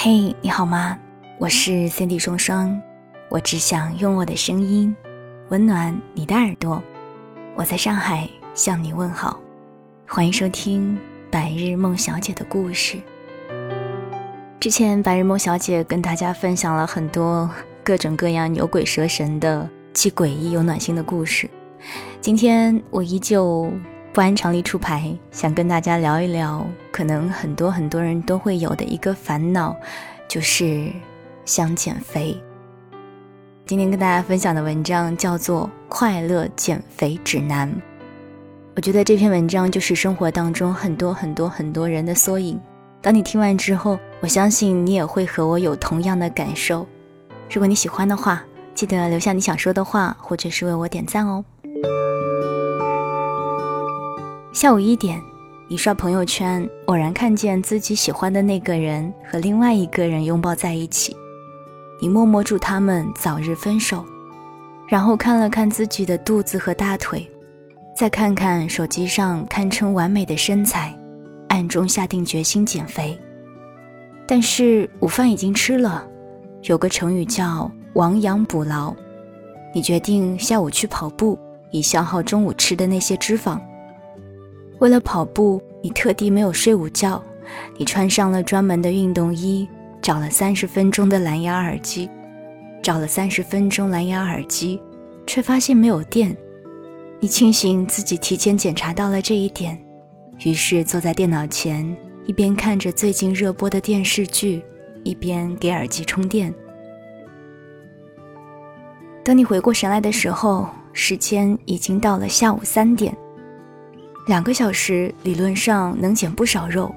嘿，你好吗？我是 Cindy 双双，我只想用我的声音温暖你的耳朵。我在上海向你问好，欢迎收听《白日梦小姐的故事》。之前白日梦小姐跟大家分享了很多各种各样牛鬼蛇神的既诡异又暖心的故事，今天我依旧。不按常理出牌，想跟大家聊一聊，可能很多很多人都会有的一个烦恼，就是想减肥。今天跟大家分享的文章叫做《快乐减肥指南》。我觉得这篇文章就是生活当中很多很多很多人的缩影。当你听完之后，我相信你也会和我有同样的感受。如果你喜欢的话，记得留下你想说的话，或者是为我点赞哦。下午一点，你刷朋友圈，偶然看见自己喜欢的那个人和另外一个人拥抱在一起，你默默祝他们早日分手，然后看了看自己的肚子和大腿，再看看手机上堪称完美的身材，暗中下定决心减肥。但是午饭已经吃了，有个成语叫亡羊补牢，你决定下午去跑步，以消耗中午吃的那些脂肪。为了跑步，你特地没有睡午觉，你穿上了专门的运动衣，找了三十分钟的蓝牙耳机，找了三十分钟蓝牙耳机，却发现没有电。你庆幸自己提前检查到了这一点，于是坐在电脑前，一边看着最近热播的电视剧，一边给耳机充电。等你回过神来的时候，时间已经到了下午三点。两个小时理论上能减不少肉，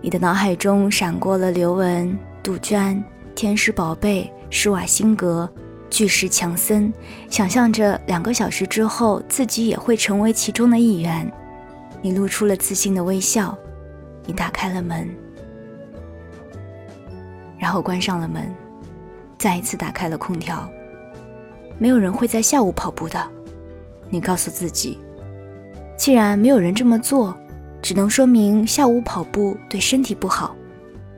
你的脑海中闪过了刘雯、杜鹃、天使宝贝、施瓦辛格、巨石强森，想象着两个小时之后自己也会成为其中的一员。你露出了自信的微笑，你打开了门，然后关上了门，再一次打开了空调。没有人会在下午跑步的，你告诉自己。既然没有人这么做，只能说明下午跑步对身体不好。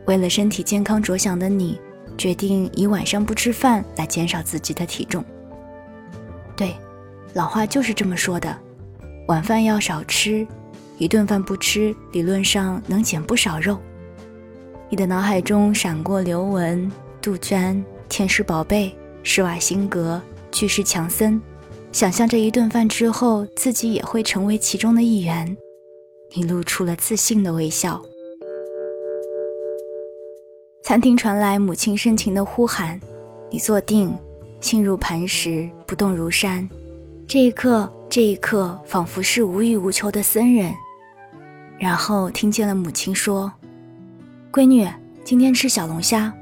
为了身体健康着想的你，决定以晚上不吃饭来减少自己的体重。对，老话就是这么说的，晚饭要少吃，一顿饭不吃，理论上能减不少肉。你的脑海中闪过刘雯、杜鹃、天使宝贝、施瓦辛格、巨石强森。想象这一顿饭之后，自己也会成为其中的一员，你露出了自信的微笑。餐厅传来母亲深情的呼喊，你坐定，心如磐石，不动如山。这一刻，这一刻仿佛是无欲无求的僧人。然后听见了母亲说：“闺女，今天吃小龙虾。”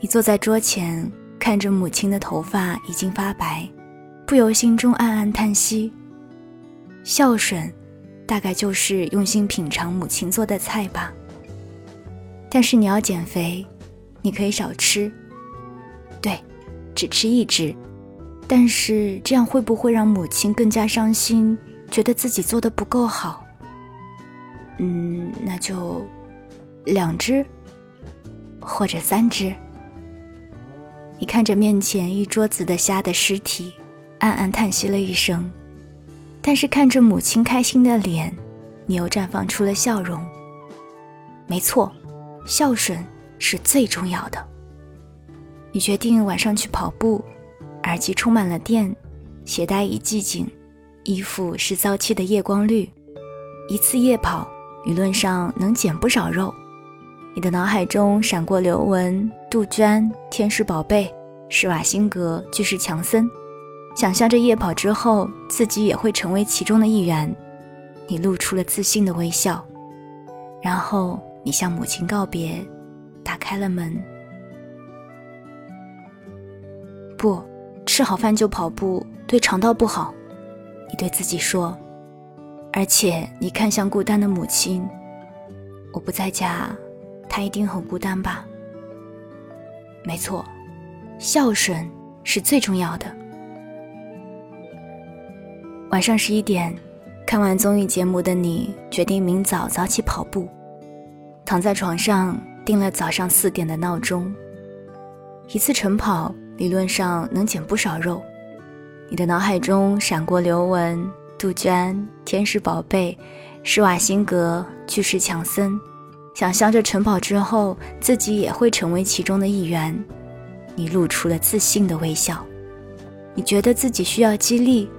你坐在桌前，看着母亲的头发已经发白。不由心中暗暗叹息。孝顺，大概就是用心品尝母亲做的菜吧。但是你要减肥，你可以少吃，对，只吃一只。但是这样会不会让母亲更加伤心，觉得自己做的不够好？嗯，那就两只，或者三只。你看着面前一桌子的虾的尸体。暗暗叹息了一声，但是看着母亲开心的脸，你又绽放出了笑容。没错，孝顺是最重要的。你决定晚上去跑步，耳机充满了电，鞋带已系紧，衣服是糟气的夜光绿。一次夜跑，理论上能减不少肉。你的脑海中闪过刘雯、杜鹃、天使宝贝、施瓦辛格、巨石强森。想象着夜跑之后自己也会成为其中的一员，你露出了自信的微笑，然后你向母亲告别，打开了门。不，吃好饭就跑步对肠道不好，你对自己说。而且你看向孤单的母亲，我不在家，她一定很孤单吧？没错，孝顺是最重要的。晚上十一点，看完综艺节目的你决定明早早起跑步。躺在床上，定了早上四点的闹钟。一次晨跑理论上能减不少肉。你的脑海中闪过刘雯、杜鹃、天使宝贝、施瓦辛格、巨石强森，想象着晨跑之后自己也会成为其中的一员。你露出了自信的微笑。你觉得自己需要激励，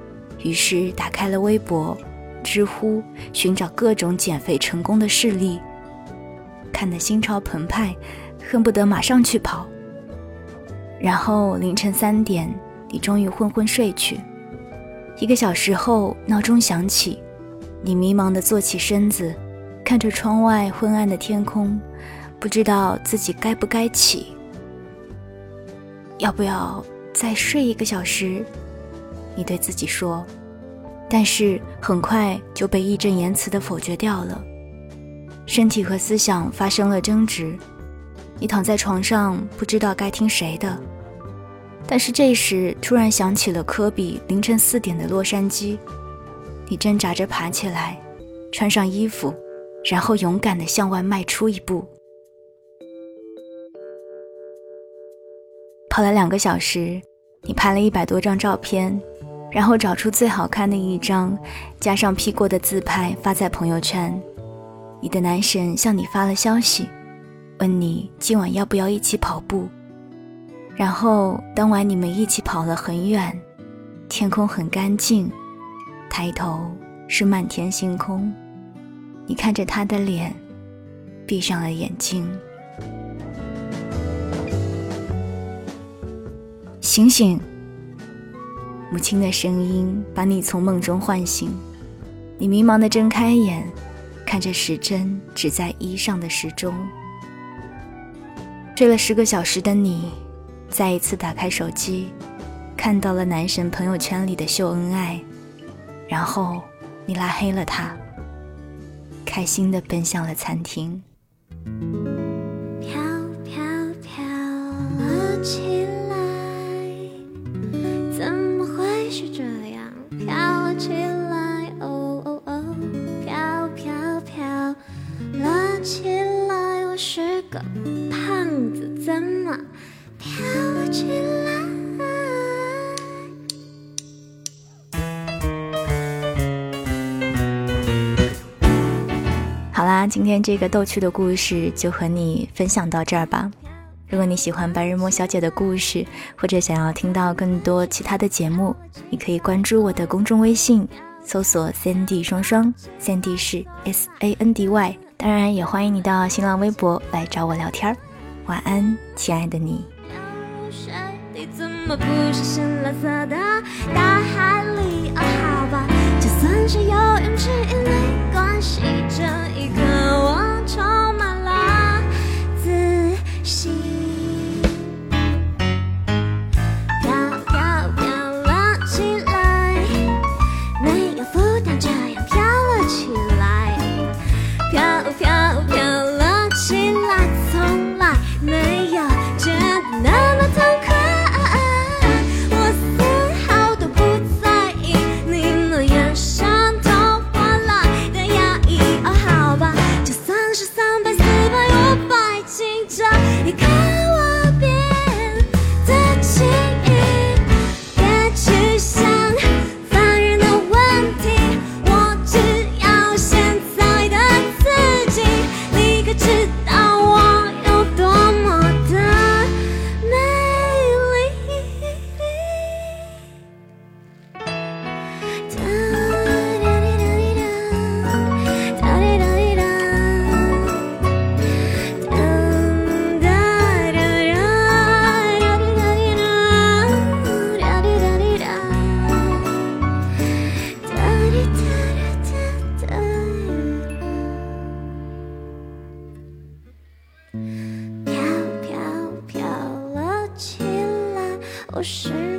于是打开了微博、知乎，寻找各种减肥成功的事例，看得心潮澎湃，恨不得马上去跑。然后凌晨三点。你终于昏昏睡去，一个小时后闹钟响起，你迷茫地坐起身子，看着窗外昏暗的天空，不知道自己该不该起，要不要再睡一个小时？你对自己说，但是很快就被义正言辞的否决掉了。身体和思想发生了争执，你躺在床上，不知道该听谁的。但是这时突然想起了科比凌晨四点的洛杉矶，你挣扎着爬起来，穿上衣服，然后勇敢地向外迈出一步。跑了两个小时，你拍了一百多张照片，然后找出最好看的一张，加上 P 过的自拍发在朋友圈。你的男神向你发了消息，问你今晚要不要一起跑步。然后当晚你们一起跑了很远，天空很干净，抬头是漫天星空。你看着他的脸，闭上了眼睛。醒醒！母亲的声音把你从梦中唤醒。你迷茫的睁开眼，看着时针指在衣上的时钟。睡了十个小时的你。再一次打开手机，看到了男神朋友圈里的秀恩爱，然后你拉黑了他，开心的奔向了餐厅。啦，今天这个逗趣的故事就和你分享到这儿吧。如果你喜欢白日梦小姐的故事，或者想要听到更多其他的节目，你可以关注我的公众微信，搜索 CND 双双，CND 是 S A N D Y。当然，也欢迎你到新浪微博来找我聊天。晚安，亲爱的你。怎么不是深蓝色的大海里？哦，好吧，就算是游泳池也没关系。这一个，不是